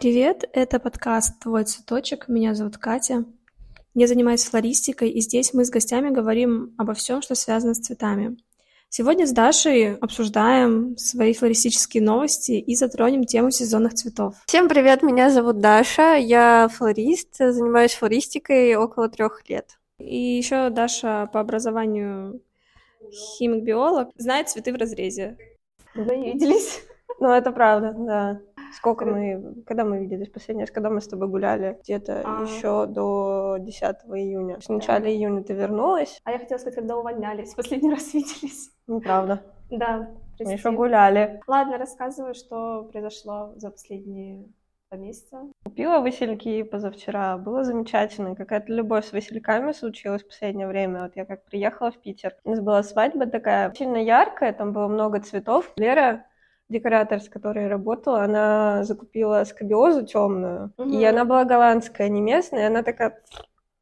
Привет, это подкаст «Твой цветочек». Меня зовут Катя. Я занимаюсь флористикой, и здесь мы с гостями говорим обо всем, что связано с цветами. Сегодня с Дашей обсуждаем свои флористические новости и затронем тему сезонных цветов. Всем привет, меня зовут Даша, я флорист, занимаюсь флористикой около трех лет. И еще Даша по образованию химик-биолог, знает цветы в разрезе. Виделись? Ну, это правда, да. Сколько мы, когда мы виделись последний раз, когда мы с тобой гуляли? Где-то а... еще до 10 июня. В начале июня ты вернулась. А я хотела сказать, когда увольнялись, последний раз виделись. Неправда. Да, прости. Мы еще гуляли. Ладно, рассказывай, что произошло за последние два месяца. Купила васильки позавчера, было замечательно. Какая-то любовь с васильками случилась в последнее время. Вот я как приехала в Питер, у нас была свадьба такая сильно яркая, там было много цветов. Лера декоратор, с которой я работала, она закупила скобиозу темную, угу. и она была голландская, не местная, и она такая...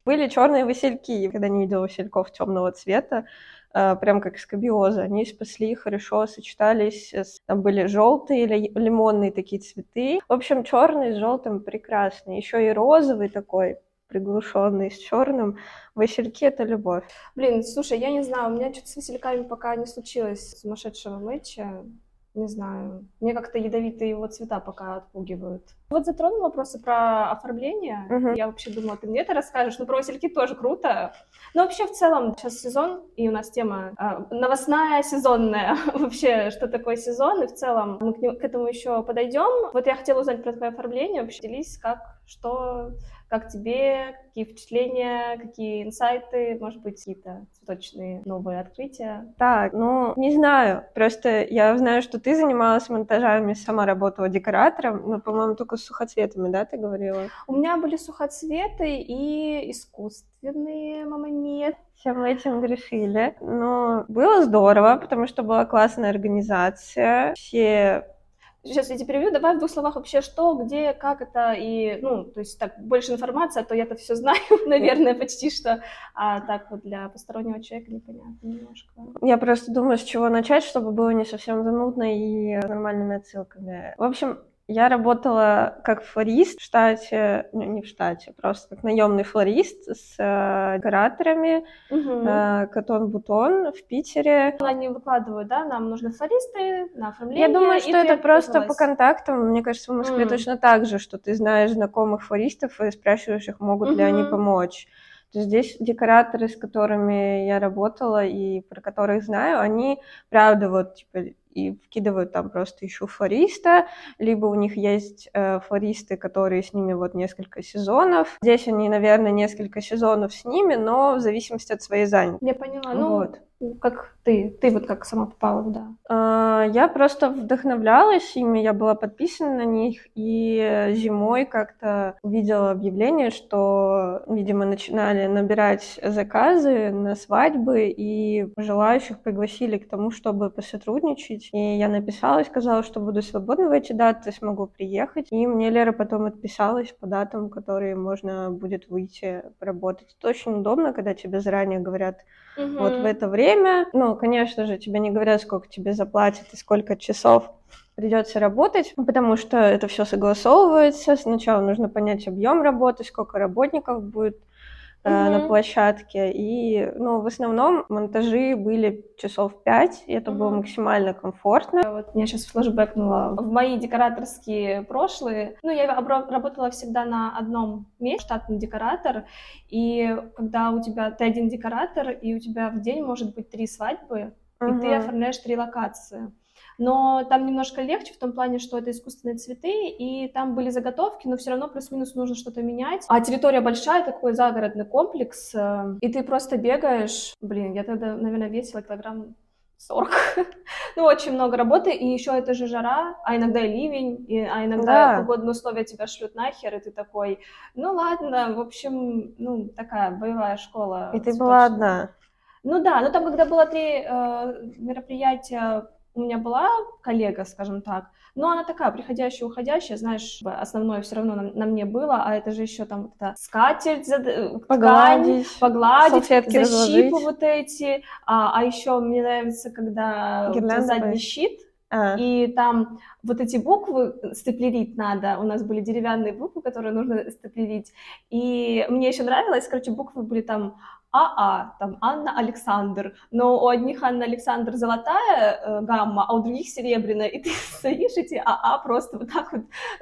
Были черные васильки, когда не видела васильков темного цвета, э, прям как скобиоза. Они спасли, хорошо сочетались. Там были желтые или лимонные такие цветы. В общем, черный с желтым прекрасный. Еще и розовый такой приглушенный с черным. Васильки это любовь. Блин, слушай, я не знаю, у меня что-то с васильками пока не случилось сумасшедшего матча не знаю, мне как-то ядовитые его цвета пока отпугивают. Вот затронул вопросы про оформление. Uh-huh. Я вообще думала, ты мне это расскажешь. Ну, про васильки тоже круто. Но вообще в целом сейчас сезон, и у нас тема э, новостная, сезонная. вообще, что такое сезон, и в целом мы к, к этому еще подойдем. Вот я хотела узнать про твое оформление. Вообще, делись, как, что как тебе, какие впечатления, какие инсайты, может быть, какие-то цветочные новые открытия? Так, ну, не знаю. Просто я знаю, что ты занималась монтажами, сама работала декоратором, но, по-моему, только с сухоцветами, да, ты говорила? У меня были сухоцветы и искусственные, мама нет. Всем этим грешили. Но было здорово, потому что была классная организация. Все Сейчас я тебе переведу, давай в двух словах вообще что, где, как это, и, ну, то есть так, больше информации, а то я-то все знаю, наверное, почти что, а так вот для постороннего человека непонятно немножко. Я просто думаю, с чего начать, чтобы было не совсем занудно и нормальными отсылками. В общем, я работала как флорист в штате, ну, не в штате, просто как наемный флорист с э, декораторами угу. э, Катон Бутон в Питере. Они выкладывают, да, нам нужны флористы на оформление. Я думаю, что это просто по контактам. Мне кажется, в Москве mm. точно так же, что ты знаешь знакомых флористов и спрашиваешь их, могут угу. ли они помочь. То здесь декораторы, с которыми я работала и про которых знаю, они, правда, вот, типа, и вкидывают там просто ищу флориста, либо у них есть э, флористы, которые с ними вот несколько сезонов. Здесь они, наверное, несколько сезонов с ними, но в зависимости от своей занятости. Я поняла. Ну, вот. Как ты? Ты вот как сама попала туда? А, я просто вдохновлялась ими, я была подписана на них, и зимой как-то увидела объявление, что, видимо, начинали набирать заказы на свадьбы, и желающих пригласили к тому, чтобы посотрудничать. И я написала и сказала, что буду свободна в эти даты, смогу приехать. И мне Лера потом отписалась по датам, которые можно будет выйти поработать. Это очень удобно, когда тебе заранее говорят, угу. вот в это время. Ну, конечно же, тебе не говорят, сколько тебе заплатят и сколько часов придется работать, потому что это все согласовывается. Сначала нужно понять объем работы, сколько работников будет угу. на площадке. И, ну, в основном монтажи были часов пять, и это угу. было максимально комфортно. Вот меня сейчас флешбэкнуло в мои декораторские прошлые. Ну, я работала всегда на одном месте, штатный декоратор, и когда у тебя, ты один декоратор, и у тебя в день может быть три свадьбы, угу. и ты оформляешь три локации но там немножко легче в том плане, что это искусственные цветы, и там были заготовки, но все равно плюс-минус нужно что-то менять. А территория большая, такой загородный комплекс, э, и ты просто бегаешь, блин, я тогда, наверное, весила килограмм 40. ну, очень много работы, и еще это же жара, а иногда и ливень, и, а иногда да. погодные условия тебя шлют нахер, и ты такой, ну ладно, в общем, ну, такая боевая школа. И ты была одна. Ну да, но там, когда было три э, мероприятия у меня была коллега, скажем так, но она такая, приходящая, уходящая, знаешь, основное все равно на, на мне было, а это же еще там вот это скатерть. Э, погладить, ткань, погладить защипы разложить. вот эти, а, а еще мне нравится, когда задний щит, а. и там вот эти буквы степлерить надо, у нас были деревянные буквы, которые нужно степлерить, и мне еще нравилось, короче, буквы были там АА, там Анна Александр, но у одних Анна Александр золотая э, гамма, а у других серебряная, и ты стоишь эти АА просто вот так вот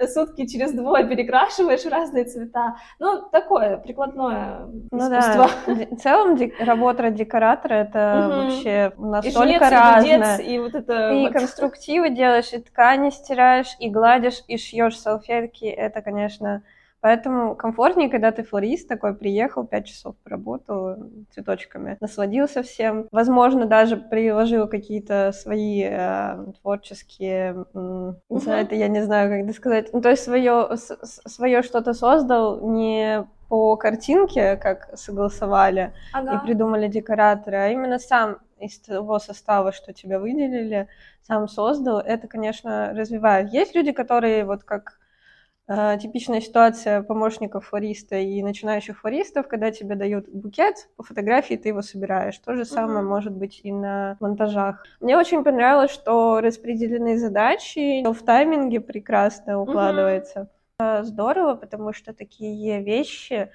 сутки через двое перекрашиваешь в разные цвета. Ну, такое прикладное ну, искусство. Да. В целом работа декоратора это вообще настолько и разное. И вот это и вот. конструктивы делаешь, и ткани стираешь, и гладишь, и шьешь салфетки. Это, конечно, Поэтому комфортнее, когда ты флорист такой, приехал, пять часов поработал цветочками, насладился всем. Возможно, даже приложил какие-то свои э, творческие, э, uh-huh. это я не знаю, как это сказать, ну, то есть свое, свое что-то создал не по картинке, как согласовали ага. и придумали декораторы, а именно сам из того состава, что тебя выделили, сам создал, это, конечно, развивает. Есть люди, которые вот как Э, типичная ситуация помощников флориста и начинающих флористов, когда тебе дают букет, по фотографии ты его собираешь. То же самое uh-huh. может быть и на монтажах. Мне очень понравилось, что распределены задачи, в тайминге прекрасно укладывается. Uh-huh. Здорово, потому что такие вещи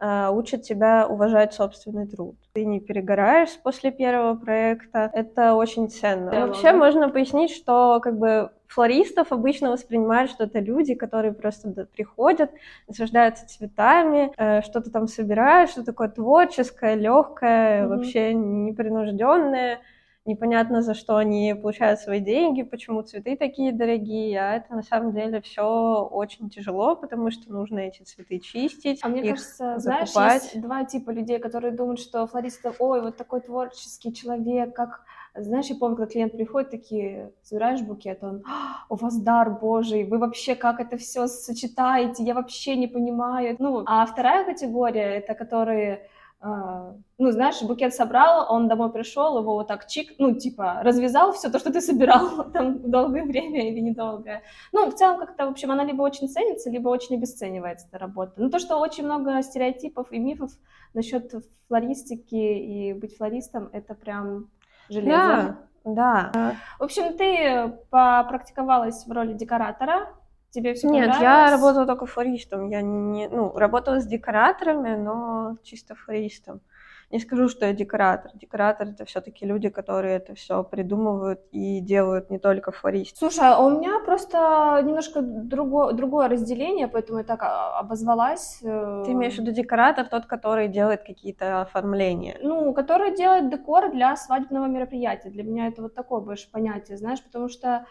э, учат тебя уважать собственный труд. Ты не перегораешь после первого проекта. Это очень ценно. Да, Вообще можно пояснить, что как бы флористов обычно воспринимают, что это люди, которые просто приходят, наслаждаются цветами, э, что-то там собирают, что такое творческое, легкое, mm-hmm. вообще непринужденное. Непонятно, за что они получают свои деньги, почему цветы такие дорогие, а это на самом деле все очень тяжело, потому что нужно эти цветы чистить. А мне кажется, закупать. знаешь, есть два типа людей, которые думают, что флористы, ой, вот такой творческий человек, как знаешь, я помню, когда клиент приходит, такие, собираешь букет, он, «А, у вас дар божий, вы вообще как это все сочетаете, я вообще не понимаю. Ну, а вторая категория, это которые, э, ну, знаешь, букет собрал, он домой пришел, его вот так чик, ну, типа, развязал все то, что ты собирал там долгое время или недолгое. Ну, в целом как-то, в общем, она либо очень ценится, либо очень обесценивается, эта работа. Ну, то, что очень много стереотипов и мифов насчет флористики и быть флористом, это прям железо. Да, да. В общем, ты попрактиковалась в роли декоратора, тебе все Нет, я работала только флористом, я не, ну, работала с декораторами, но чисто флористом не скажу, что я декоратор. Декоратор это все-таки люди, которые это все придумывают и делают не только флористы. Слушай, а у меня просто немножко другое, другое разделение, поэтому я так а, обозвалась. Э. Ты имеешь в виду декоратор, тот, который делает какие-то оформления? Ну, который делает декор для свадебного мероприятия. Для меня это вот такое больше понятие, знаешь, потому что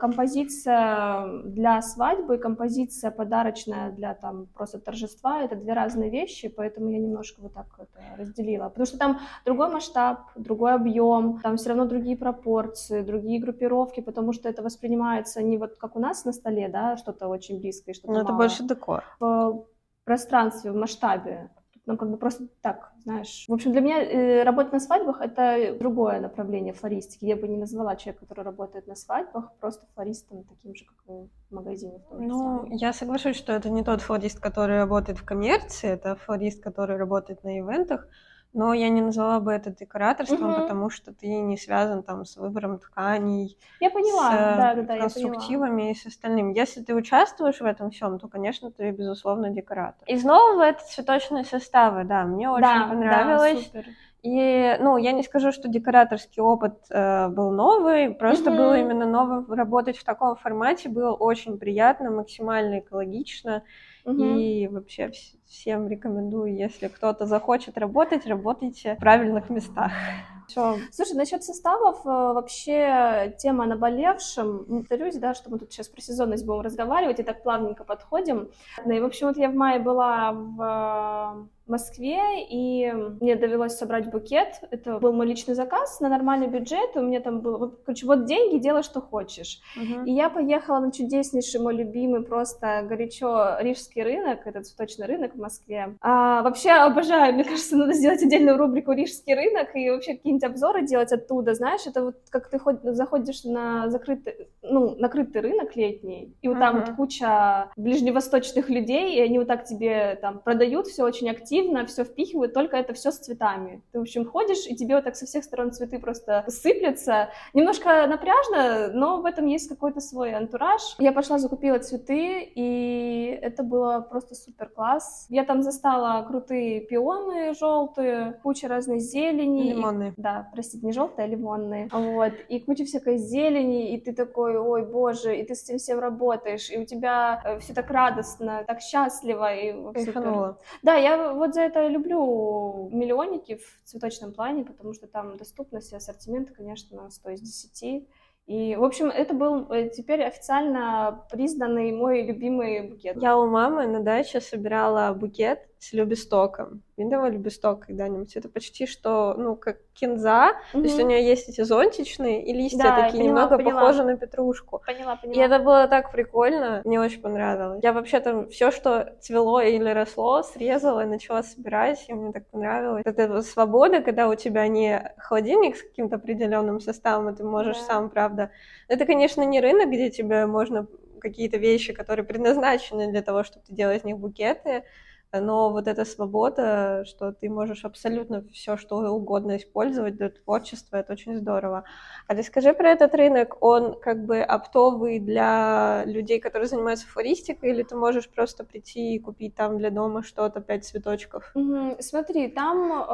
композиция для свадьбы и композиция подарочная для там просто торжества это две разные вещи, поэтому я немножко вот так это разделила. Потому что там другой масштаб, другой объем, там все равно другие пропорции, другие группировки, потому что это воспринимается не вот как у нас на столе, да, что-то очень близкое, что-то Но это больше декор. В пространстве, в масштабе ну, как бы просто так, знаешь. В общем, для меня э, работа на свадьбах — это другое направление флористики. Я бы не назвала человека, который работает на свадьбах, просто флористом таким же, как в магазине. В ну, самом. я соглашусь, что это не тот флорист, который работает в коммерции, это флорист, который работает на ивентах, но я не назвала бы это декораторством, угу. потому что ты не связан там с выбором тканей, я поняла, с да, да, да, конструктивами и с остальным. Если ты участвуешь в этом всем, то, конечно, ты безусловно декоратор. Из нового это цветочные составы, да, мне очень да, понравилось. Да, супер. И, ну, я не скажу, что декораторский опыт э, был новый, просто mm-hmm. было именно новым работать в таком формате, было очень приятно, максимально экологично. Угу. И вообще всем рекомендую, если кто-то захочет работать, работайте в правильных местах. Все. Слушай, насчет составов э, вообще тема наболевшим. Повторюсь, да, что мы тут сейчас про сезонность будем разговаривать и так плавненько подходим. Ну и, в общем, вот я в мае была в Москве, и мне довелось собрать букет. Это был мой личный заказ на нормальный бюджет. У меня там было, короче, вот деньги, делай, что хочешь. Uh-huh. И я поехала на чудеснейший мой любимый просто горячо рижский рынок, этот цветочный рынок в Москве. А, вообще обожаю, мне кажется, надо сделать отдельную рубрику рижский рынок и вообще какие-нибудь обзоры делать оттуда, знаешь, это вот как ты заходишь на закрытый, ну, накрытый рынок летний, и вот uh-huh. там вот куча ближневосточных людей, и они вот так тебе там продают все очень активно, интенсивно все впихивают, только это все с цветами. Ты, в общем, ходишь, и тебе вот так со всех сторон цветы просто сыплются. Немножко напряжно, но в этом есть какой-то свой антураж. Я пошла, закупила цветы, и это было просто супер класс. Я там застала крутые пионы желтые, куча разной зелени. Лимонные. И, да, простите, не желтые, а лимонные. Вот. И куча всякой зелени, и ты такой, ой, боже, и ты с этим всем работаешь, и у тебя э, все так радостно, так счастливо. И Кайфанула. Да, я вот за это люблю миллионники в цветочном плане, потому что там доступность и ассортимент, конечно, 100 из 10. И, в общем, это был э, теперь официально признанный мой любимый букет. Я у мамы на даче собирала букет с любестоком. Видела любесток когда-нибудь? Это почти что, ну, как кинза, mm-hmm. то есть у нее есть эти зонтичные, и листья Да, такие поняла, немного поняла. похожи на петрушку. Поняла, поняла. И это было так прикольно, мне очень понравилось. Я вообще там все, что цвело или росло, срезала и начала собирать, и мне так понравилось. Это свобода, когда у тебя не холодильник с каким-то определенным составом, и ты можешь Да. сам, правда. Это, конечно, не рынок, где тебе можно какие-то вещи, которые предназначены для того, чтобы ты делал из них букеты, но вот эта свобода, что ты можешь абсолютно все, что угодно использовать для творчества, это очень здорово. А расскажи про этот рынок, он как бы оптовый для людей, которые занимаются флористикой, или ты можешь просто прийти и купить там для дома что-то, пять цветочков? Мгм. Смотри, там э,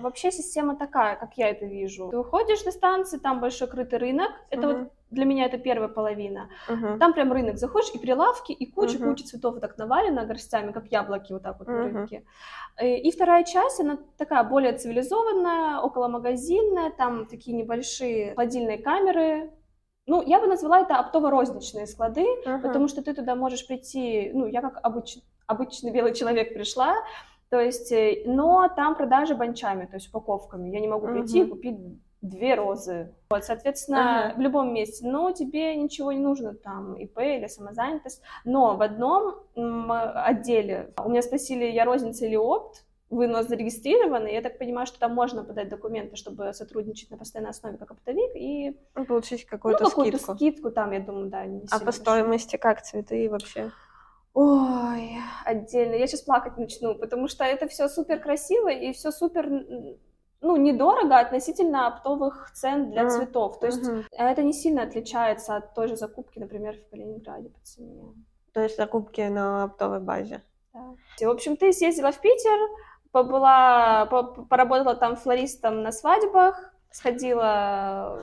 вообще система такая, как я это вижу. Ты выходишь на станции, там большой крытый рынок. Это Мгм. вот для меня это первая половина. Мгм. Там прям рынок, заходишь, и прилавки, и куча-куча цветов вот так навалено горстями, как яблоки вот так вот на Мгм. рынке. Э, И вторая часть, она такая более цивилизованная, околомагазинная, там такие небольшие холодильные камеры. Ну, я бы назвала это оптово-розничные склады, Мгм. потому что ты туда можешь прийти, ну, я как обыч- обычный белый человек пришла, то есть, э, но там продажи банчами, то есть упаковками. Я не могу прийти и Мгм. купить две розы. Вот, соответственно, Ага. в любом месте. Но тебе ничего не нужно там, ИП или самозанятость. Но в одном отделе, у меня спросили, я розница или опт, вы у нас зарегистрированы, я так понимаю, что там можно подать документы, чтобы сотрудничать на постоянной основе как оптовик, и Ну, Получить ну, какую-то какую-то скидку. скидку там, я думаю, да, не А по стоимости как цветы вообще? Ой, отдельно. Я сейчас плакать начну, потому что это все супер красиво и все супер, ну, недорого относительно оптовых цен для Мгм. цветов. То есть Мгм. это не сильно отличается от той же закупки, например, в Калининграде по цене. То есть закупки на оптовой базе. Да. В общем, ты съездила в Питер, побыла, по- поработала там флористом на свадьбах, сходила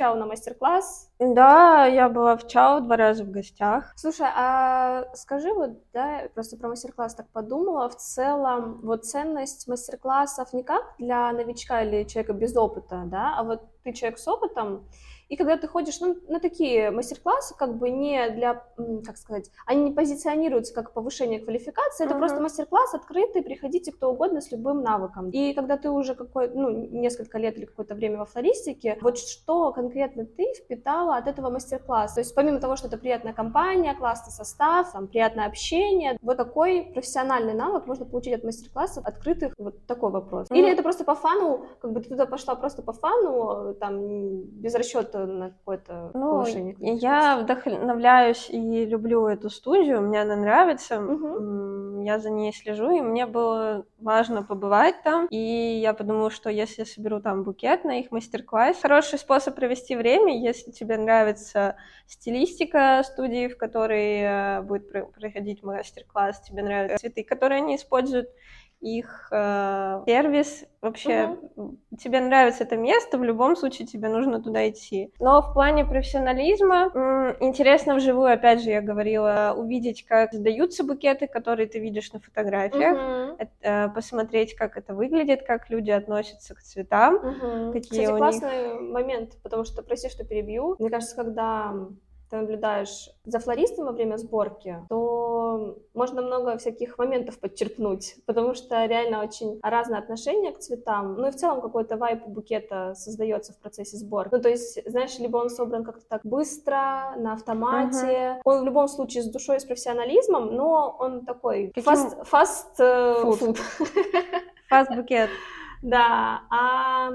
Чау на мастер-класс. Да, я была в Чао два раза в гостях. Слушай, а скажи вот, да, просто про мастер-класс так подумала, в целом вот ценность мастер-классов не как для новичка или человека без опыта, да, а вот ты человек с опытом, и когда ты ходишь ну, на такие мастер-классы, как бы не для, как сказать, они не позиционируются как повышение квалификации, это Мгм. просто мастер-класс открытый, приходите кто угодно с любым навыком. И когда ты уже какой, ну, несколько лет или какое-то время во флористике, вот что конкретно ты впитала от этого мастер-класса? То есть помимо того, что это приятная компания, классный состав, там, приятное общение, вот какой профессиональный навык можно получить от мастер-классов открытых? Вот такой вопрос. Ну, Или это просто по фану, как бы ты туда пошла просто по фану, там, без расчета на какое-то Ну, повышение я вдохновляюсь и люблю эту студию, мне она нравится, м, я за ней слежу, и мне было важно побывать там, и я подумала, что если я соберу там букет на их мастер-класс, хороший способ провести время, если тебе нравится стилистика студии, в которой э, будет про- проходить мастер-класс, тебе нравятся цветы, которые они используют, их э, сервис, вообще тебе нравится это место, в любом случае тебе нужно туда идти. Но в плане профессионализма м, интересно вживую, опять же, я говорила, увидеть, как создаются букеты, которые ты видишь на фотографиях, Мгм. э, э, посмотреть, как это выглядит, как люди относятся к цветам. Мгм. Какие Кстати, у них- классный момент, потому что, прости, что перебью, мне кажется, когда ты наблюдаешь за флористом во время сборки, то можно много всяких моментов подчеркнуть, потому что реально очень разное отношение к цветам, ну и в целом какой-то вайп букета создается в процессе сборки. Ну то есть, знаешь, либо он собран как-то так быстро, на автомате, он в любом случае с душой, с профессионализмом, но он такой Каким- fast, fast Food. Фаст-букет. Да, а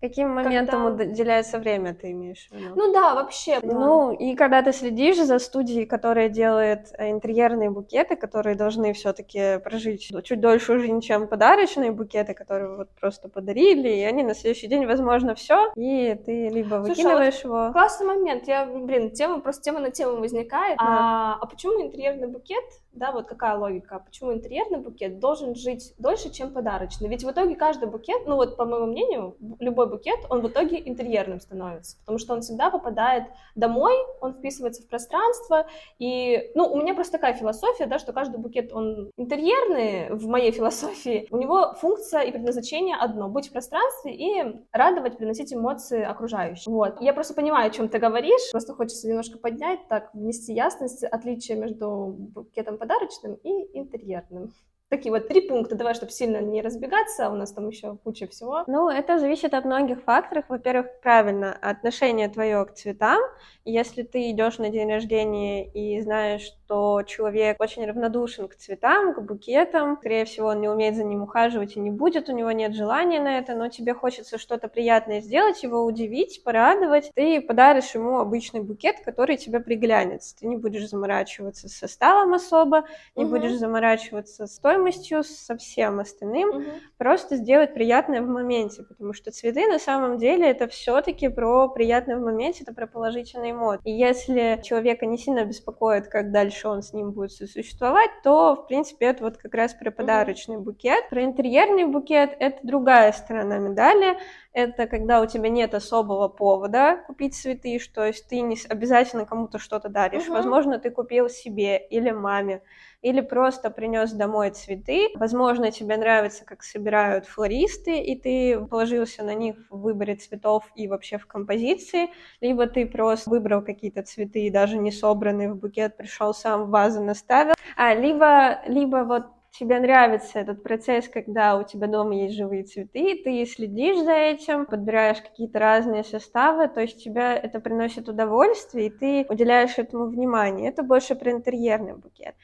Каким моментом Когда- уделяется время, ты имеешь в виду? Ну да, вообще. да. Ну, и когда ты следишь за студией, которая делает э, интерьерные букеты, которые должны все-таки прожить чуть дольше жизнь, чем подарочные букеты, которые вот просто подарили, и они на следующий день, возможно, все, и ты либо Слушай, а выкидываешь его. Классный момент. Я, блин, тема просто тема на тему возникает. А, а почему интерьерный букет? Да, вот какая логика? Почему интерьерный букет должен жить дольше, чем подарочный? Ведь в итоге каждый букет, ну вот по моему мнению, любой букет, он в итоге интерьерным становится, потому что он всегда попадает домой, он вписывается в пространство, и, ну, у меня просто такая философия, да, что каждый букет, он интерьерный в моей философии, у него функция и предназначение одно — быть в пространстве и радовать, приносить эмоции окружающим. Вот. Я просто понимаю, о чем ты говоришь, просто хочется немножко поднять, так, внести ясность, отличие между букетом подарочным и интерьерным. Такие вот три пункта, давай, чтобы сильно не разбегаться, у нас там еще куча всего. Ну, это зависит от многих факторов. Во-первых, правильно, отношение твое к цветам. Если ты идешь на день рождения и знаешь, что человек очень равнодушен к цветам, к букетам, скорее всего, он не умеет за ним ухаживать и не будет, у него нет желания на это, но тебе хочется что-то приятное сделать, его удивить, порадовать, ты подаришь ему обычный букет, который тебе приглянется. Ты не будешь заморачиваться с составом особо, не Мгм. будешь заморачиваться с стоимостью, со всем остальным, Мгм. просто сделать приятное в моменте, потому что цветы на самом деле это все-таки про приятное в моменте, это про положительные эмоции. И если человека не сильно беспокоит, как дальше он с ним будет существовать, то, в принципе, это вот как раз про подарочный букет. Про интерьерный букет это другая сторона медали. Это когда у тебя нет особого повода купить цветы, то есть ты не обязательно кому-то что-то даришь. Мгм. Возможно, ты купил себе или маме или просто принес домой цветы. Возможно, тебе нравится, как собирают флористы, и ты положился на них в выборе цветов и вообще в композиции, либо ты просто выбрал какие-то цветы, даже не собранные в букет, пришел сам в вазу наставил, а либо, либо вот тебе нравится этот процесс, когда у тебя дома есть живые цветы, ты следишь за этим, подбираешь какие-то разные составы, то есть тебя это приносит удовольствие, и ты уделяешь этому внимание. Это больше про интерьерный букет.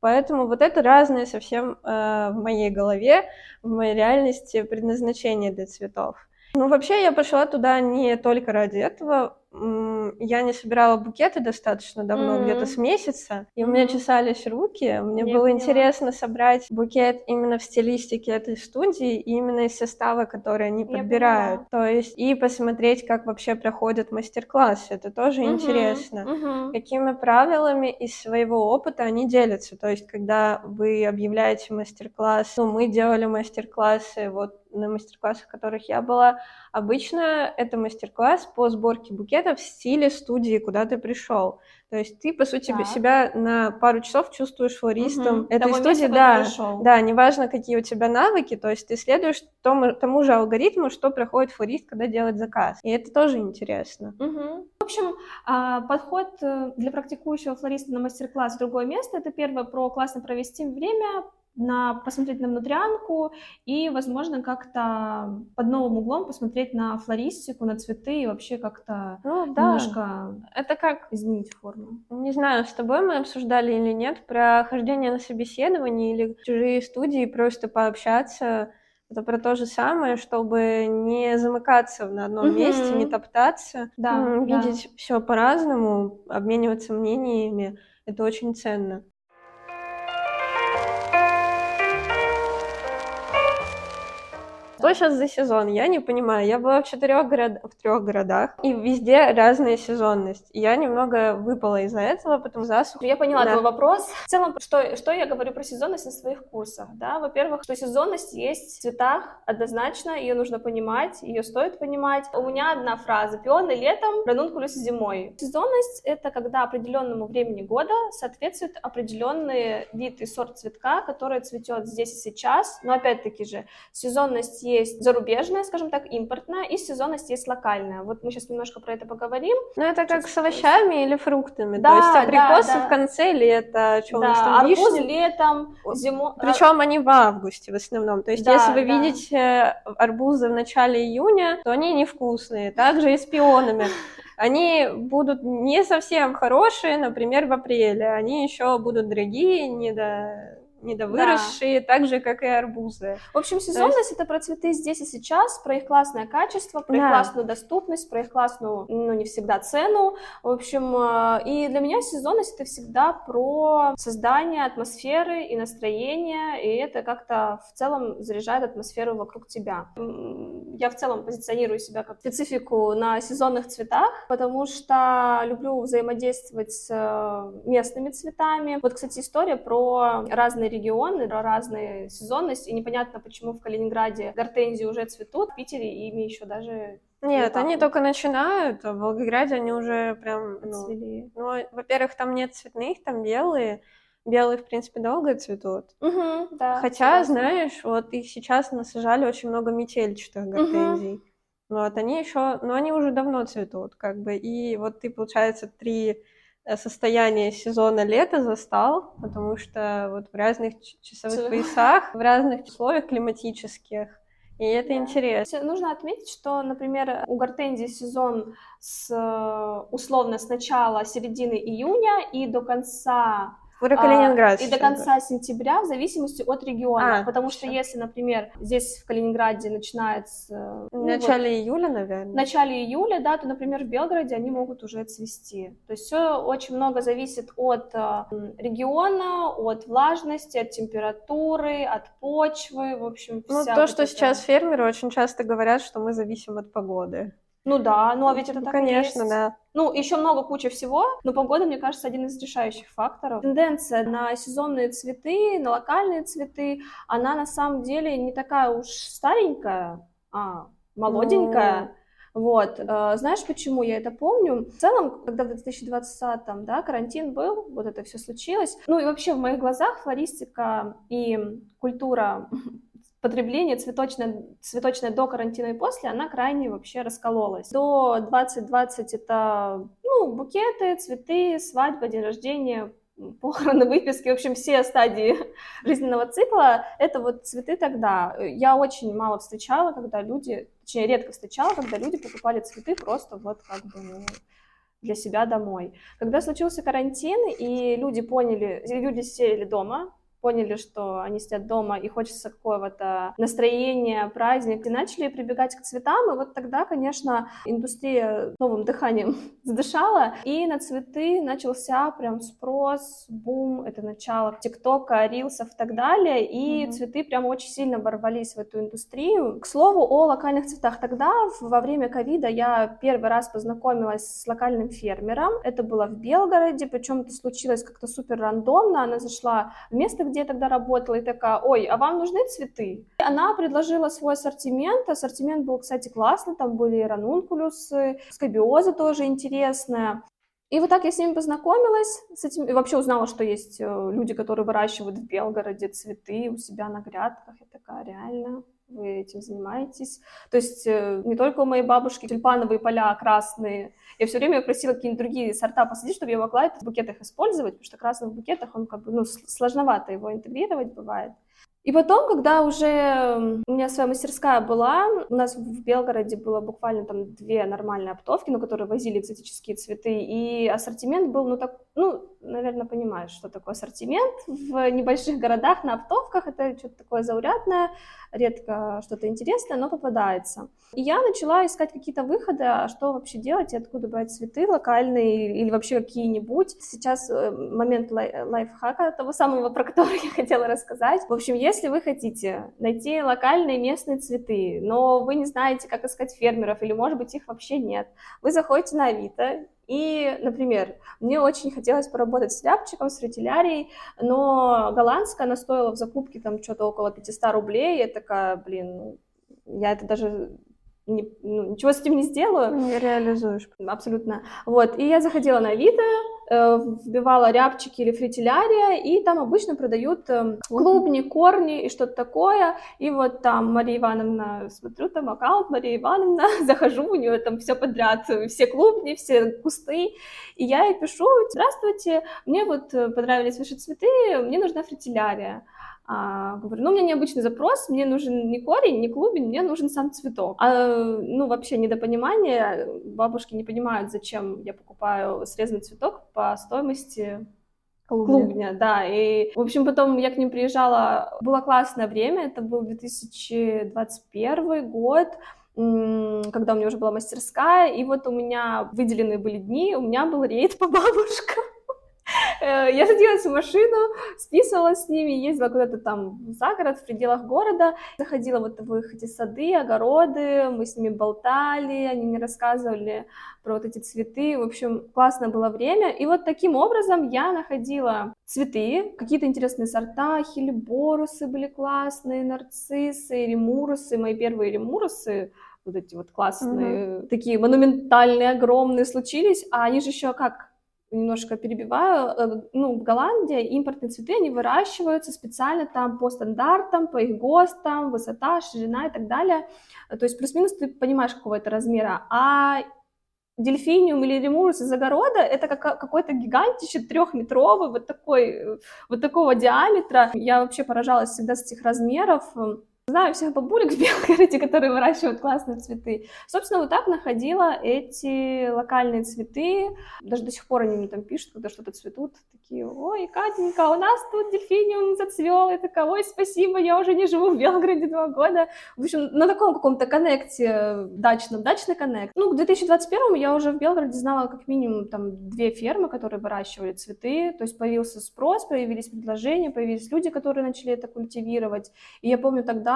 Поэтому вот это разное совсем э, в моей голове, в моей реальности предназначение для цветов. Ну, вообще, я пошла туда не только ради этого. Я не собирала букеты достаточно давно, Мгм. где-то с месяца, и у меня чесались руки. Мне Я было поняла. интересно собрать букет именно в стилистике этой студии, и именно из состава, который они Я подбирают. То есть, и посмотреть, как вообще проходят мастер-классы. Это тоже Мгм. интересно Мгм. какими правилами из своего опыта они делятся. То есть, когда вы объявляете мастер-класс, ну, мы делали мастер-классы, вот на мастер-классах, в которых я была, обычно это мастер-класс по сборке букетов в стиле студии, куда ты пришел. То есть ты, по сути, Так. себя на пару часов чувствуешь флористом Мгм. этой Того студии, места, да, пришел. да, неважно, какие у тебя навыки, то есть ты следуешь тому, тому же алгоритму, что проходит флорист, когда делает заказ. И это тоже интересно. Мгм. В общем, а, подход э, для практикующего флориста на мастер-класс в другое место. Это первое про классно провести время, на посмотреть на внутрянку и, возможно, как-то под новым углом посмотреть на флористику, на цветы и вообще как-то Ну да, немножко это как изменить форму. Не знаю, с тобой мы обсуждали или нет про хождение на собеседование или чужие студии, просто пообщаться. Это про то же самое, чтобы не замыкаться на одном Мгм. месте, не топтаться, Да, м, да. видеть все по-разному, обмениваться мнениями. Это очень ценно. Что сейчас за сезон? Я не понимаю. Я была в четырех город... в трех городах, и везде разная сезонность. Я немного выпала из-за этого, потом засуха. Я поняла Да. твой вопрос. В целом, что, что я говорю про сезонность на своих курсах? Да? Во-первых, что сезонность есть в цветах однозначно, ее нужно понимать, ее стоит понимать. У меня одна фраза. Пионы летом, ранункулюс зимой. Сезонность — это когда определенному времени года соответствует определенный вид и сорт цветка, который цветет здесь и сейчас. Но опять-таки же, сезонность есть зарубежная, скажем так, импортная, и сезонность есть локальная. Вот мы сейчас немножко про это поговорим. Ну, это как Чуть с овощами или фруктами. Да, То есть да, абрикосы да. в конце лета, что у нас да, там арбуз вишни. летом, зимой. Причем они в августе в основном. То есть, Да, если вы да. видите арбузы в начале июня, то они невкусные. Также и с пионами. Они будут не совсем хорошие, например, в апреле. Они еще будут дорогие, недо... недовыросшие, да. так же, как и арбузы. В общем, сезонность есть... это про цветы здесь и сейчас, про их классное качество, про да. их классную доступность, про их классную, ну, не всегда цену. В общем, э, и для меня сезонность это всегда про создание атмосферы и настроения, и это как-то в целом заряжает атмосферу вокруг тебя. Я в целом позиционирую себя как специфику на сезонных цветах, потому что люблю взаимодействовать с э, местными цветами. Вот, кстати, история про разные регионы, разные сезонности, и непонятно, почему в Калининграде гортензии уже цветут, в Питере ими еще даже нет, они только начинают, а в Волгограде они уже прям, ну, ну, во-первых, там нет цветных, там белые, белые, в принципе, долго цветут. Угу, да, Хотя, согласна. знаешь, вот их сейчас насажали очень много метельчатых гортензий. Угу. Вот, они еще, но они уже давно цветут, как бы, и вот ты, получается, три э, состояния сезона лета застал, потому что вот в разных часовых поясах, в разных условиях климатических, и это да. интересно. Нужно отметить, что, например, у гортензии сезон с, э, условно с начала середины июня и до конца про Калининград. А, и до конца сентября, в зависимости от региона. А, потому что если, например, здесь в Калининграде начинается... Ну, в начале вот, июля, наверное. В начале июля, да, то, например, в Белгороде они могут уже цвести. То есть все очень много зависит от э, региона, от влажности, от температуры, от почвы, в общем, Ну, то, вот что это... сейчас фермеры очень часто говорят, что мы зависим от погоды. Ну да, ну а ведь это ну, так Конечно, есть. да. Ну, еще много куча всего, но погода, мне кажется, один из решающих факторов. Тенденция на сезонные цветы, на локальные цветы, она на самом деле не такая уж старенькая, а молоденькая. Ну... Вот, э, знаешь, почему я это помню? В целом, когда в 2020-м, да, карантин был, вот это все случилось. Ну и вообще в моих глазах флористика и культура потребление цветочное, цветочное до карантина и после, она крайне вообще раскололась. До 2020 это ну, букеты, цветы, свадьба, день рождения, похороны, выписки, в общем, все стадии жизненного цикла, это вот цветы тогда. Я очень мало встречала, когда люди, точнее, редко встречала, когда люди покупали цветы просто вот как бы ну, для себя домой. Когда случился карантин, и люди поняли, люди сели дома, поняли, что они сидят дома и хочется какого-то настроения, праздника, и начали прибегать к цветам, и вот тогда, конечно, индустрия новым дыханием задышала, и на цветы начался прям спрос, бум, это начало ТикТока, рилсов и так далее, и mm-hmm. цветы прям очень сильно ворвались в эту индустрию. К слову о локальных цветах. Тогда, во время ковида, я первый раз познакомилась с локальным фермером, это было в Белгороде, причем это случилось как-то супер рандомно, она зашла в место, где где я тогда работала, и такая, ой, а вам нужны цветы? И она предложила свой ассортимент, ассортимент был, кстати, классный, там были ранункулюсы, скобиоза тоже интересная. И вот так я с ними познакомилась, с этим, и вообще узнала, что есть э, люди, которые выращивают в Белгороде цветы у себя на грядках. Я такая, реально? Вы этим занимаетесь. То есть э, не только у моей бабушки тюльпановые поля красные. Я все время просила какие-нибудь другие сорта посадить, чтобы я могла это в букетах использовать, потому что красный в букетах, он как бы, ну, сложновато его интегрировать бывает. И потом, когда уже у меня своя мастерская была, у нас в Белгороде было буквально там две нормальные оптовки, на которые возили экзотические цветы, и ассортимент был, ну так, ну, наверное, понимаешь, что такое ассортимент в небольших городах на оптовках, это что-то такое заурядное, редко что-то интересное, но попадается. И я начала искать какие-то выходы, а что вообще делать, и откуда брать цветы локальные или вообще какие-нибудь. Сейчас э, момент лай- лайфхака, того самого, про который я хотела рассказать. В общем, если вы хотите найти локальные местные цветы, но вы не знаете, как искать фермеров, или, может быть, их вообще нет, вы заходите на Авито, и, например, мне очень хотелось поработать с ляпчиком, с ретилярией, но голландская, она стоила в закупке там что-то около 500 рублей. Я такая, блин, ну, я это даже не, ну, ничего с этим не сделаю. Не реализуешь. Абсолютно. Вот, и я заходила на Авито, э, вбивала рябчики или фритилярия, и там обычно продают э, клубни, корни и что-то такое. И вот там Мария Ивановна, смотрю, там аккаунт Мария Ивановна, захожу, у нее там все подряд, все клубни, все кусты, и я ей пишу, здравствуйте, мне вот понравились ваши цветы, мне нужна фритилярия. А, говорю, ну, у меня необычный запрос, мне нужен не корень, не клубень, мне нужен сам цветок. А, ну, вообще недопонимание, бабушки не понимают, зачем я покупаю срезанный цветок по стоимости Клубня. Клубня, да. И, в общем, потом я к ним приезжала. Было классное время, это был 2021 год когда у меня уже была мастерская, и вот у меня выделенные были дни, у меня был рейд по бабушкам. Э, я садилась в машину, списывала с ними, ездила куда-то там за город, в пределах города, заходила вот в их эти сады, огороды, мы с ними болтали, они мне рассказывали про вот эти цветы, в общем, классное было время, и вот таким образом я находила цветы, какие-то интересные сорта, хелиборусы были классные, нарциссы, ремурусы, мои первые ремурусы, вот эти вот классные, угу. такие монументальные, огромные случились, а они же еще как немножко перебиваю, э, ну, в Голландии импортные цветы, они выращиваются специально там по стандартам, по их ГОСТам, высота, ширина и так далее. То есть плюс-минус ты понимаешь, какого это размера. А дельфиниум или ремурус из огорода это как, какой-то гигантище трехметровый, вот такой, вот такого диаметра. Я вообще поражалась всегда с этих размеров. Знаю всех бабулек в Белгороде, которые выращивают классные цветы. Собственно, вот так находила эти локальные цветы. Даже до сих пор они мне там пишут, когда что-то цветут. Такие, ой, Катенька, у нас тут дельфиниум зацвел. И такая, ой, спасибо, я уже не живу в Белгороде два года. В общем, на таком каком-то коннекте дачном, дачный коннект. Ну, к 2021 я уже в Белгороде знала как минимум там две фермы, которые выращивали цветы. То есть появился спрос, появились предложения, появились люди, которые начали это культивировать. И я помню тогда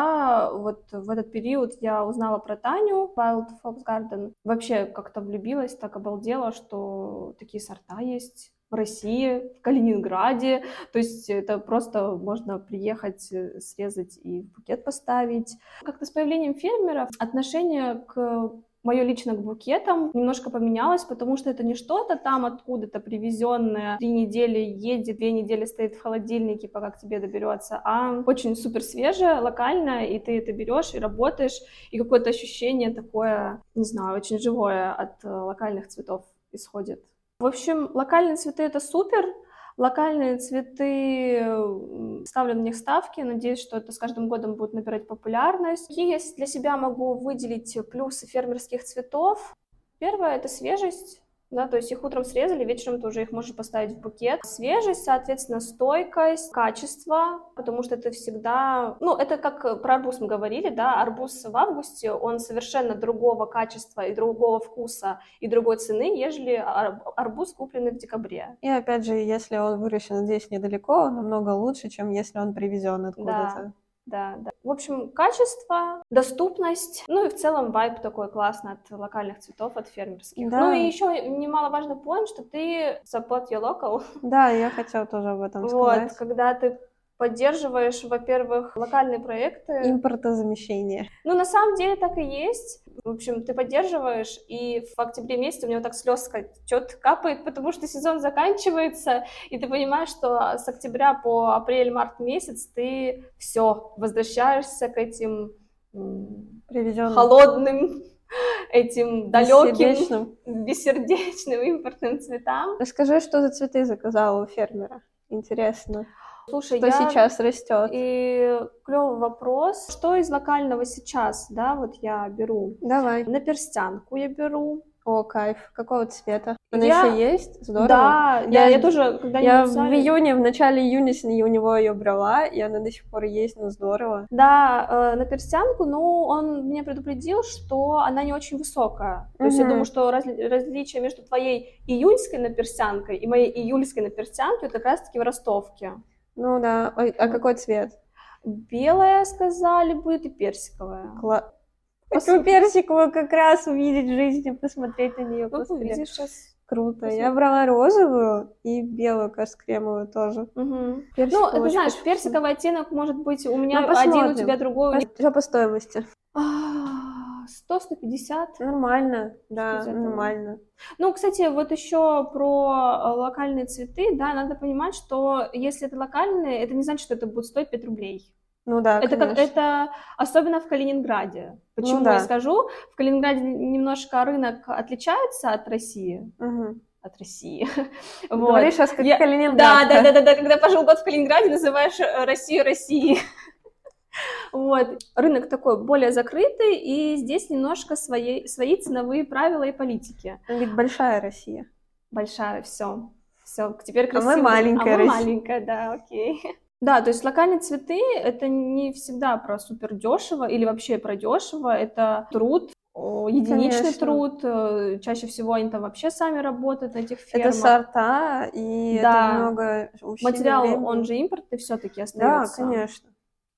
вот в этот период я узнала про Таню Wild Fox Garden. Вообще как-то влюбилась, так обалдела, что такие сорта есть в России, в Калининграде. То есть это просто можно приехать, э, срезать и в букет поставить. Как-то с появлением фермеров отношение к мое лично к букетам немножко поменялось, потому что это не что-то там откуда-то привезенное, три недели едет, две недели стоит в холодильнике, пока к тебе доберется, а очень супер свежее, локальное, и ты это берешь и работаешь, и какое-то ощущение такое, не знаю, очень живое от э, локальных цветов исходит. В общем, локальные цветы это супер, Локальные цветы, ставлю на них ставки, надеюсь, что это с каждым годом будет набирать популярность. Какие я для себя могу выделить плюсы фермерских цветов? Первое — это свежесть да, то есть их утром срезали, вечером ты уже их можешь поставить в букет. Свежесть, соответственно, стойкость, качество, потому что это всегда, ну, это как про арбуз мы говорили, да, арбуз в августе, он совершенно другого качества и другого вкуса и другой цены, нежели арбуз, купленный в декабре. И опять же, если он выращен здесь недалеко, он намного лучше, чем если он привезен откуда-то. Да да, да. В общем, качество, доступность, ну и в целом вайб такой классный от локальных цветов, от фермерских. Да. Ну и еще немаловажный point, что ты support your local. Да, я хотела тоже об этом сказать. Вот, когда ты поддерживаешь, во-первых, локальные проекты. Импортозамещение. Ну, на самом деле так и есть. В общем, ты поддерживаешь, и в октябре месяце у меня вот так слез что-то капает, потому что сезон заканчивается, и ты понимаешь, что с октября по апрель-март месяц ты все возвращаешься к этим Привезенным. холодным этим далеким, бессердечным. бессердечным импортным цветам. Расскажи, что за цветы заказала у фермера. Интересно. Слушай, что я... сейчас растет? И клевый вопрос. Что из локального сейчас, да, вот я беру? Давай. На перстянку я беру. О, кайф. Какого цвета? Она я... еще есть? Здорово. Да, я, я, я тоже, когда Я в июне, в начале июня у него ее брала, и она до сих пор есть, ну здорово. Да, э, на перстянку, ну, он меня предупредил, что она не очень высокая. То угу. есть я думаю, что раз, различие между твоей июньской наперстянкой и моей июльской наперстянкой это как раз-таки в ростовке. Ну да. Ой, а какой цвет? Белая, сказали, будет и персиковая. Кла... Хочу персиковую как раз увидеть в жизни, посмотреть на нее. Ну, видишь, сейчас Круто. Посмотри. Я брала розовую и белую, кажется, кремовую тоже. Угу. ну, ты знаешь, персиковый оттенок может быть у меня ну, один, у тебя другой. Что по стоимости? 100-150. Нормально, да, нормально. Ну, кстати, вот еще про э, локальные цветы, да, надо понимать, что если это локальные, это не значит, что это будет стоить 5 рублей. Ну да, это как это особенно в Калининграде. Почему ну, да. я скажу? В Калининграде немножко рынок отличается от России. Угу от России. вот. Говоришь сейчас как я... Калининград. Да, да, да, да, да, когда пожил год в Калининграде, называешь э, Россию Россией. Вот. Рынок такой более закрытый, и здесь немножко свои, свои ценовые правила и политики. Ведь большая Россия. Большая, все. Все, теперь А мы красиво. маленькая А мы Россия. маленькая, да, окей. Да, то есть локальные цветы это не всегда про супер дешево или вообще про дешево, это труд, единичный Конечно. труд. э, Чаще всего они там вообще сами работают на этих фермах. Это сорта, и Да. это много усилий, Материал, времени. он же импортный все-таки Да, остается. конечно.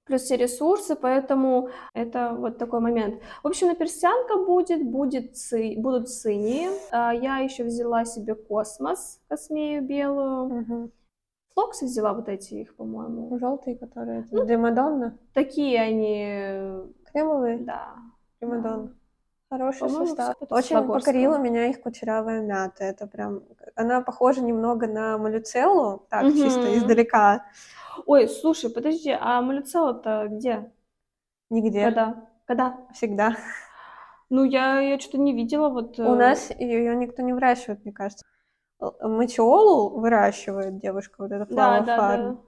Плюс все ресурсы, поэтому это вот такой момент. В общем, на персянка будет, будет ци- будут цинии. А, Я еще взяла себе космос, космею белую. Угу. Флоксы взяла вот эти их, по-моему. Желтые, которые... Ну, Для Мадонна. Такие они, Кремовые. да. Примадонна. Хороший По-моему, состав. Очень покорила меня их кучерявая мята. Это прям... Она похожа немного на малюцеллу, так, чисто Мгм. издалека. Ой, слушай, подожди, а малюцелла-то где? Нигде. Когда? Когда? Всегда. Ну, я ее что-то не видела, вот... У э, нас ее никто не выращивает, мне кажется. Матиолу выращивает девушка, вот эта Да, Flower да, Farm.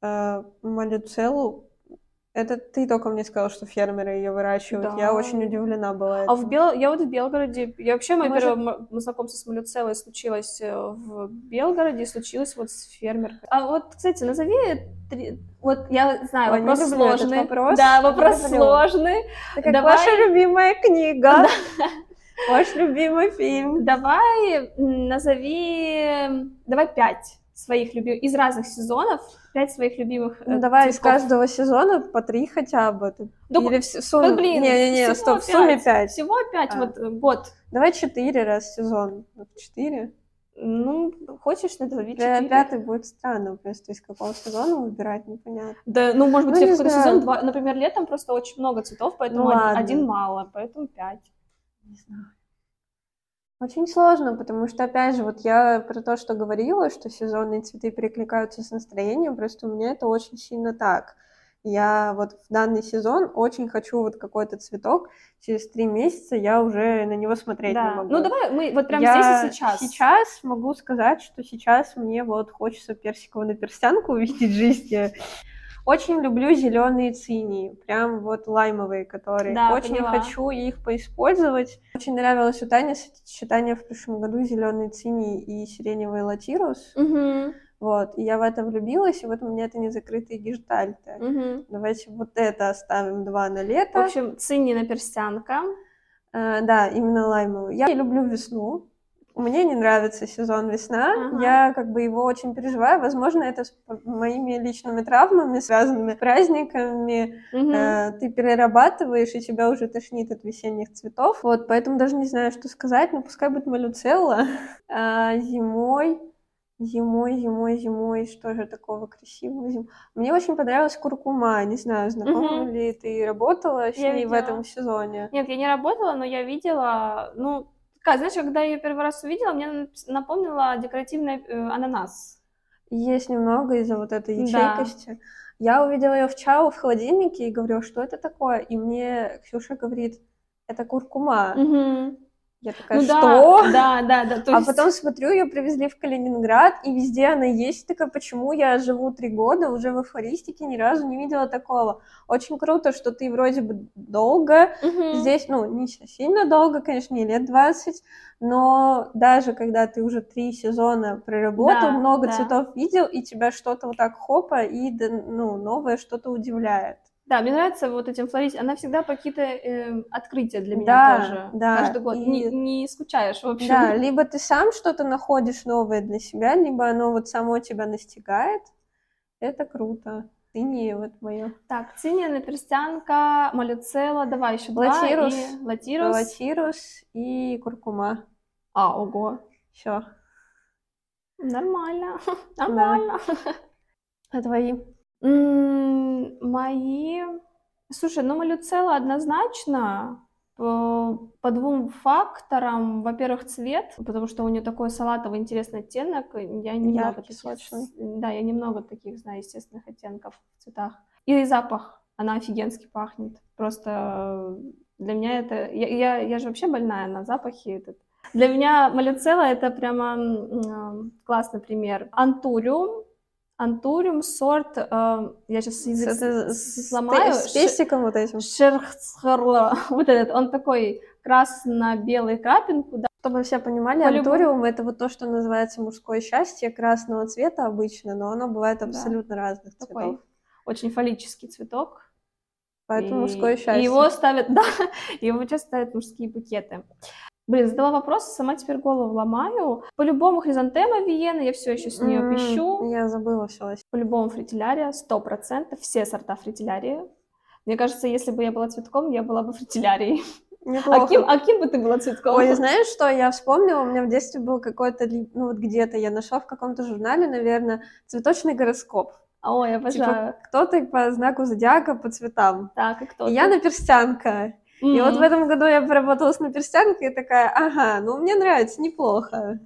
да. Э, Малюцеллу... Это ты только мне сказал, что фермеры ее выращивают. Я Да. очень удивлена была А в этому. Бел... я вот в Белгороде, я вообще, мое Может- первое знакомство с малюцеллой случилось э, в Белгороде, случилось вот с фермеркой. А вот, кстати, назови три... Вот я знаю, Ой, вопрос сложный. вопрос. Да, вопрос сложный. Это как Давай- ваша любимая книга. Ваш любимый фильм. Давай назови... Давай пять своих любимых... Из разных сезонов пять своих любимых э, Ну, давай из цветков. каждого сезона по три хотя бы. Ты- Да Или в, в сумме... Вот, блин, Не-не-не, стоп, в сумме пять. пять. Всего пять, А. вот э, год. Давай четыре раз сезон. Вот Четыре. Ну, хочешь, назови Пя- четыре. Пятый будет странно, просто из какого сезона выбирать непонятно. Да, ну, может быть, Ну, тебе сезон, два, например, летом просто очень много цветов, поэтому Ну, один, один мало, поэтому пять. Не знаю. Очень сложно, потому что, опять же, вот я про то, что говорила, что сезонные цветы перекликаются с настроением, просто у меня это очень сильно так. Я вот в данный сезон очень хочу вот какой-то цветок, через три месяца я уже на него смотреть не Да. могу. Ну, давай мы вот прям Я здесь и сейчас. Сейчас могу сказать, что сейчас мне вот хочется персиковую наперстянку увидеть в жизни. Очень люблю зеленые цинии, прям вот лаймовые, которые. Да, Очень поняла. хочу их поиспользовать. Очень нравилось у Тани сочетание в прошлом году зеленые цинии и сиреневый латирус. Мгм, Вот, и я в это влюбилась, и вот у меня это не закрытые гештальты. мгм. Давайте вот это оставим два на В лето. общем, цинина перстянка. Э, да, именно лаймовую. Я люблю весну. Мне не нравится сезон весна. Ага. Я как бы его очень переживаю. Возможно, это с моими личными травмами, связанными с праздниками. Мгм. Э, ты перерабатываешь, и тебя уже тошнит от весенних цветов. Вот, поэтому даже не знаю, что сказать. Но пускай будет малюцелла. А зимой... Зимой, зимой, зимой, что же такого красивого зим... Мне очень понравилась куркума, не знаю, знакома Мгм. ли ты работала с Я ней в видела. этом сезоне. Нет, я не работала, но я видела, ну, такая, знаешь, когда я ее первый раз увидела, мне напомнила декоративный э, ананас. Есть немного из-за вот этой Да. ячейкости. Я увидела ее в чау в холодильнике и говорю, что это такое? И мне Ксюша говорит, это куркума. Мгм. Я такая, Ну что? да, да, да, да. А есть- потом смотрю, ее привезли в Калининград, и везде она есть. Такая, почему я живу три года, уже в флористике ни разу не видела такого. Очень круто, что ты вроде бы долго Мгм. здесь, ну, не сильно долго, конечно, не лет 20, но даже когда ты уже три сезона проработал, Да, много да. цветов видел, и тебя что-то вот так хопа, и, ну, новое что-то удивляет. Да, мне нравится вот этим флорист. Она всегда какие-то э, открытия для меня Да, тоже. да, Каждый год. и- Не, не скучаешь, в общем. Да, либо ты сам что-то находишь новое для себя, либо оно вот само тебя настигает. Это круто. Ты не вот мое. Так, циния, наперстянка, малюцелла, давай еще два. Латирус. И латирус. Латирус и куркума. А, ого. Все. Нормально. Нормально. А твои? Мои... Слушай, ну малюцелла однозначно по, по двум факторам. Во-первых, цвет, потому что у нее такой салатовый интересный оттенок. Я немного Яркий, таких, да, я немного таких знаю естественных оттенков в цветах. И запах, она офигенски пахнет. Просто для меня это... Я, я, я же вообще больная на запахи. Этот. Для меня малюцелла это прямо м, классный пример. Антуриум. Антуриум сорт... э, я сейчас язык с- с, сломаю. с пестиком вот этим. Шерхцхарла. Вот этот, он такой красно-белый крапинку, да. Чтобы все понимали, По-любому. антуриум это вот то, что называется мужское счастье, красного цвета обычно, но оно бывает Да. абсолютно разных Такой цветов. очень фаллический цветок. Поэтому И- мужское И счастье. его ставят, да, его часто ставят мужские букеты. Блин, задала вопрос, сама теперь голову ломаю. По-любому хризантема Виена, я все еще с нее М, пищу. Я забыла все. По-любому фритилярия, сто процентов, все сорта фритилярии. Мне кажется, если бы я была цветком, я была бы фритилярией. А кем, а кем бы ты была цветком? Ой, знаешь что, я вспомнила, у меня в детстве был какой-то, ну вот где-то я нашла в каком-то журнале, наверное, цветочный гороскоп. Ой, я обожаю. Типа, кто ты по знаку зодиака, по цветам. Так, и кто И ты? я наперстянка. И вот в этом году я поработала с наперстянкой и такая, ага, ну мне нравится, неплохо.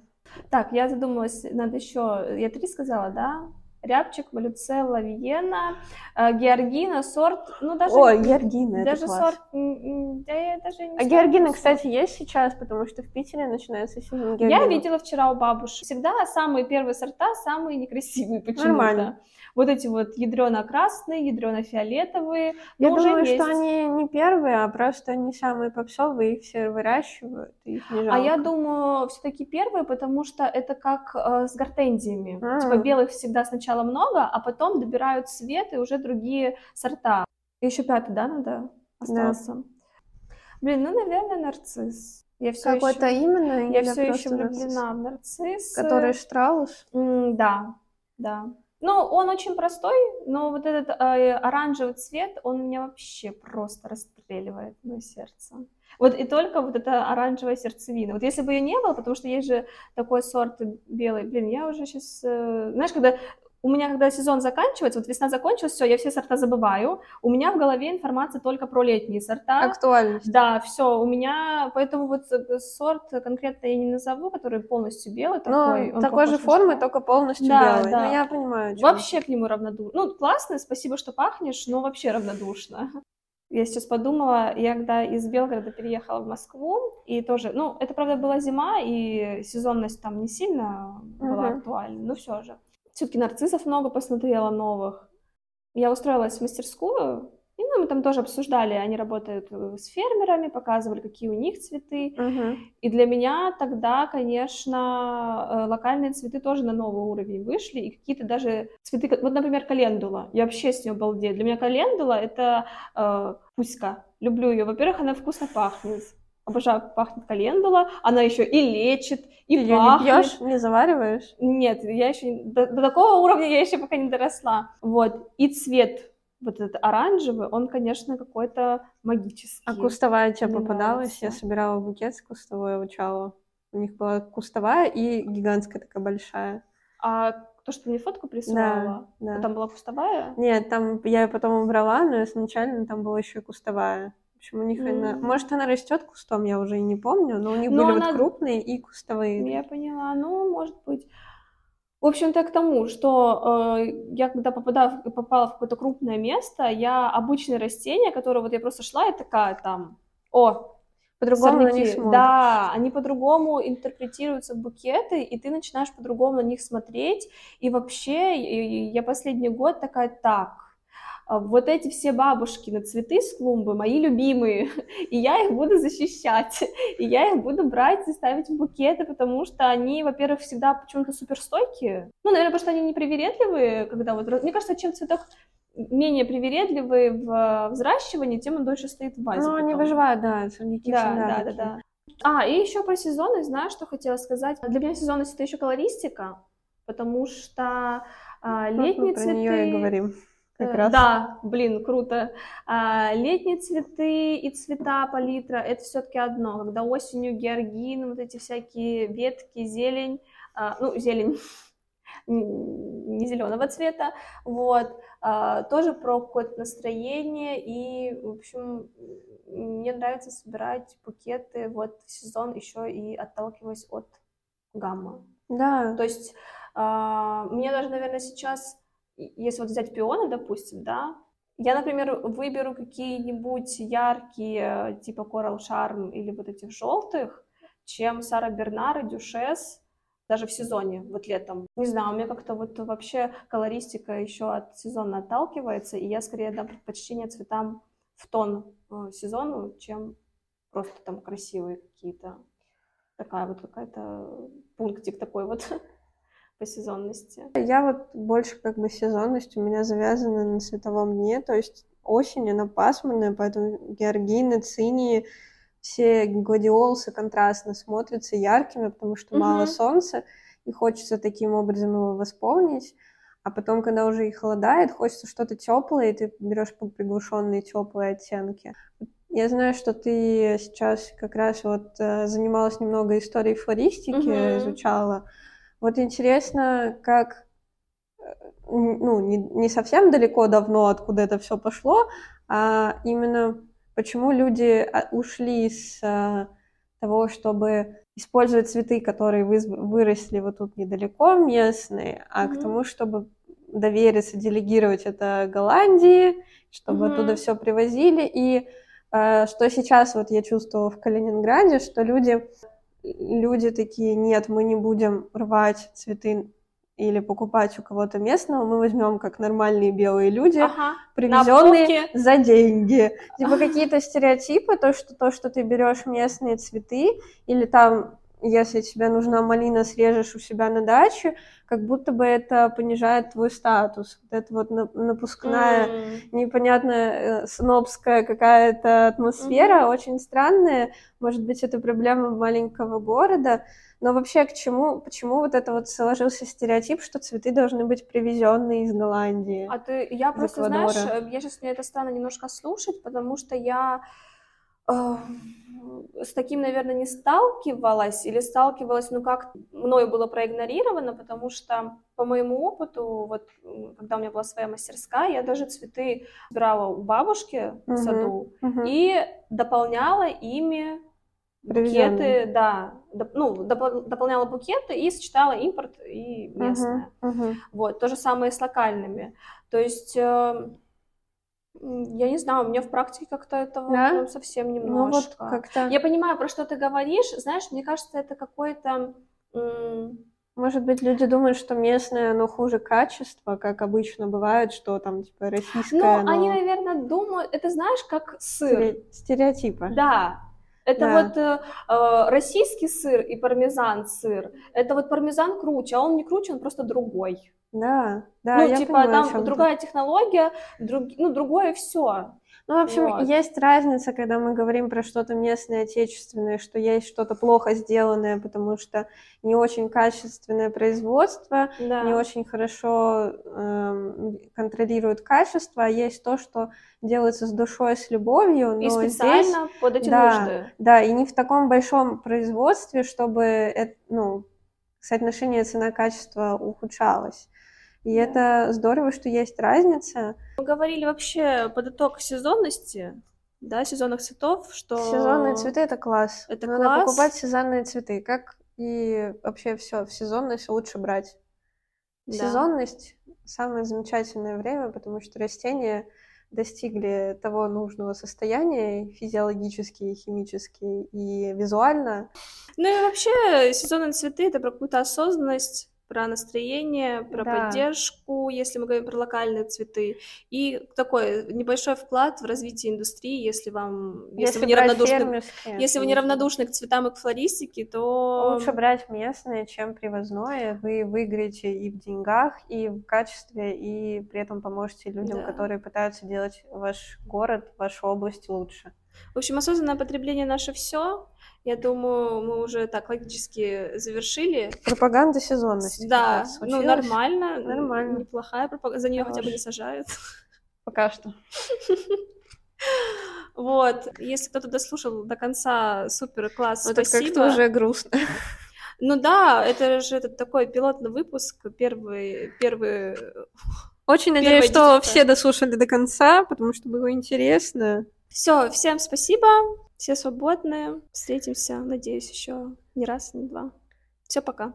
Так, я задумалась, надо еще... Я три сказала, да? Рябчик, Малюцелла, Виена, э, Георгина, сорт... Ну, даже... Ой, Георгина, Даже сорт... Да я даже не А Георгина, кстати, есть сейчас, потому что в Питере начинается сезон Я Георгины. видела вчера у бабушек. Всегда самые первые сорта самые некрасивые почему-то. Нормально. Вот эти вот ядрено-красные, ядрено-фиолетовые. Я думаю, есть. что они не первые, а просто они самые попсовые, их все выращивают, их не жалко. А я думаю, все-таки первые, потому что это как э, с гортензиями. А. Типа белых всегда сначала много, а потом добирают цвет и уже другие сорта. Еще пятый, да, надо остался. Блин, ну, наверное, нарцисс. Я все Какой-то еще, именно? я все еще влюблена в нарцисс. Который Штраус? М, Да, да. Ну, он очень простой, но вот этот э, оранжевый цвет, он меня вообще просто расстреливает мое сердце. Вот и только вот эта оранжевая сердцевина. Вот если бы ее не было, потому что есть же такой сорт белый, блин, я уже сейчас... знаешь, когда у меня, когда сезон заканчивается, вот весна закончилась, все, я все сорта забываю, у меня в голове информация только про летние сорта. Актуальность. Да, все, у меня, поэтому вот э, сорт конкретно я не назову, который полностью белый такой. Ну, такой же похож на формы, что? только полностью Да, белый. да. Ну, я понимаю. Вообще к нему равнодушно. Ну, классно, спасибо, что пахнешь, но вообще равнодушно. Я сейчас подумала, я когда из Белгорода переехала в Москву, и тоже, ну, это, правда, была зима, и сезонность там не сильно была Мгм. актуальна, но все же. Все-таки нарциссов много посмотрела новых. Я устроилась в мастерскую, и ну, мы там тоже обсуждали, они работают э, с фермерами, показывали, какие у них цветы. Мгм. И для меня тогда, конечно, э, локальные цветы тоже на новый уровень вышли, и какие-то даже цветы, вот, например, календула. Я вообще с нее обалдею. Для меня календула — это э, пуська. Люблю ее. Во-первых, она вкусно пахнет. Обожаю, пахнет календула. Она еще и лечит, и Ты её не пахнет. пьешь, не завариваешь? Нет, я еще до, до такого уровня я еще пока не доросла. Вот. И цвет вот этот оранжевый, он, конечно, какой-то магический. А кустовая тебе Мне попадалась? Я нравится. собирала букет с кустовой обучала. У них была кустовая и гигантская такая большая. А то, что ты мне фотку присылала, Да, да. там была кустовая? Нет, там я ее потом убрала, но изначально там была еще и кустовая. В общем, у них она... М. Может, она растет кустом, я уже и не помню, но у них Но были она- вот крупные и кустовые. Я поняла, ну, может быть. В общем-то, к тому, что э, я когда попадала, попала в какое-то крупное место, я обычные растения, которые вот я просто шла и такая там, о, По-другому на них смотришь. Да, они по-другому интерпретируются в букеты, и ты начинаешь по-другому на них смотреть. И вообще, я последний год такая, так, вот эти все бабушкины цветы с клумбы мои любимые, и я их буду защищать, и я их буду брать и ставить в букеты, потому что они, во-первых, всегда почему-то суперстойкие. Ну, наверное, потому что они непривередливые, когда вот... Мне кажется, чем цветок менее привередливый в взращивании, тем он дольше стоит в вазе. Ну, они выживают, да, сорняки Да, всегда да, да, такие. да. А, и еще про сезонность, знаешь, что хотела сказать? Для меня сезонность это еще колористика, потому что а, летние мы про цветы... нее и говорим. Как Э, раз. Да, блин, круто. А, летние цветы и цвета палитра это все-таки одно. Когда осенью георгин, вот эти всякие ветки, зелень, а, ну, зелень не зеленого цвета, вот, а, тоже про какое-то настроение, и, в общем, мне нравится собирать букеты вот в сезон еще и отталкиваясь от гамма. Да. То есть а, мне даже, наверное, сейчас, если вот взять пионы, допустим, да, я, например, выберу какие-нибудь яркие, типа Coral Charm или вот этих желтых, чем Сара Бернар и Дюшес, даже в сезоне, вот летом. Не знаю, у меня как-то вот вообще колористика еще от сезона отталкивается, и я скорее дам предпочтение цветам в тон э, сезону, чем просто там красивые какие-то. такая вот какая-то пунктик такой вот по сезонности? Я вот больше как бы сезонность у меня завязана на световом дне, то есть осень, она пасмурная, поэтому георгины, цинии, все гладиолусы контрастно смотрятся яркими, потому что угу. мало солнца, и хочется таким образом его восполнить. А потом, когда уже и холодает, хочется что-то теплое, и ты берешь приглушенные теплые оттенки. Я знаю, что ты сейчас как раз вот э, занималась немного историей флористики, угу. изучала. Вот интересно, как э, ну, не, не совсем далеко давно, откуда это все пошло, а именно почему люди а, ушли с а, того, чтобы использовать цветы, которые вы, выросли вот тут недалеко, местные, а mm-hmm. к тому, чтобы довериться, делегировать это Голландии, чтобы mm-hmm. оттуда все привозили. И э, что сейчас вот я чувствовала в Калининграде, что люди, люди такие, нет, мы не будем рвать цветы или покупать у кого-то местного, мы возьмем как нормальные белые люди, ага, привезенные за деньги. Типа какие-то стереотипы, то что то, что ты берешь местные цветы, или там, если тебе нужна малина, срежешь у себя на даче, как будто бы это понижает твой статус. Вот это вот напускная, mm. непонятная, э, снобская какая-то атмосфера, mm-hmm. очень странная. Может быть, это проблема маленького города, но вообще к чему, почему вот это вот сложился стереотип, что цветы должны быть привезенные из Голландии? А ты, я просто, Эквадора. знаешь, э, я сейчас мне это странно немножко слушать, потому что я э, с таким, наверное, не сталкивалась или сталкивалась, ну как мною было проигнорировано, потому что по моему опыту, вот когда у меня была своя мастерская, я даже цветы брала у бабушки в саду uh-huh. и дополняла ими букеты, да, доп, ну, доп, дополняла букеты и сочетала импорт и местное. Uh-huh, uh-huh. Вот, то же самое с локальными. То есть, э, я не знаю, у меня в практике как-то этого да? прям совсем немножко. Ну, вот как-то... Я понимаю, про что ты говоришь, знаешь, мне кажется, это какой-то... Может быть, люди думают, что местное, оно хуже качества, как обычно бывает, что там, типа, российское, Ну, оно... они, наверное, думают, это знаешь, как сыр. Стереотипы. Да, это да. вот э, э, российский сыр и пармезан сыр. Это вот пармезан круче, а он не круче, он просто другой. Да, да. Ну, я типа понимаю, там другая технология, друг, ну, другое все. Ну, в общем, вот. есть разница, когда мы говорим про что-то местное, отечественное, что есть что-то плохо сделанное, потому что не очень качественное производство, да. не очень хорошо э, контролирует качество, а есть то, что делается с душой, с любовью, но и специально здесь, под эти да, нужды. Да, и не в таком большом производстве, чтобы это, ну, соотношение цена-качество ухудшалось. И это здорово, что есть разница. Мы говорили вообще под итог сезонности, да, сезонных цветов, что... Сезонные цветы — это класс. Это Надо класс. покупать сезонные цветы. Как и вообще все в сезонность лучше брать. Да. Сезонность — самое замечательное время, потому что растения достигли того нужного состояния физиологически, химически и визуально. Ну и вообще сезонные цветы — это про какую-то осознанность, про настроение, про да. поддержку, если мы говорим про локальные цветы, и такой небольшой вклад в развитие индустрии, если вам, если, если вы неравнодушны, если вы неравнодушны к цветам и к флористике, то лучше брать местное, чем привозное. Вы выиграете и в деньгах, и в качестве, и при этом поможете людям, да. которые пытаются делать ваш город, вашу область лучше. В общем, осознанное потребление наше все. Я думаю, мы уже так логически завершили. Пропаганда сезонности. Да, ну нормально. Нормально. Неплохая пропаганда. За нее хотя бы не сажают. Пока что. Вот, если кто-то дослушал до конца, супер, класс, ну, спасибо. Это как-то уже грустно. Ну да, это же этот такой пилотный выпуск, первый, первый... Очень надеюсь, что все дослушали до конца, потому что было интересно. Все, всем спасибо. Все свободные. Встретимся, надеюсь, еще не раз, не два. Все, пока.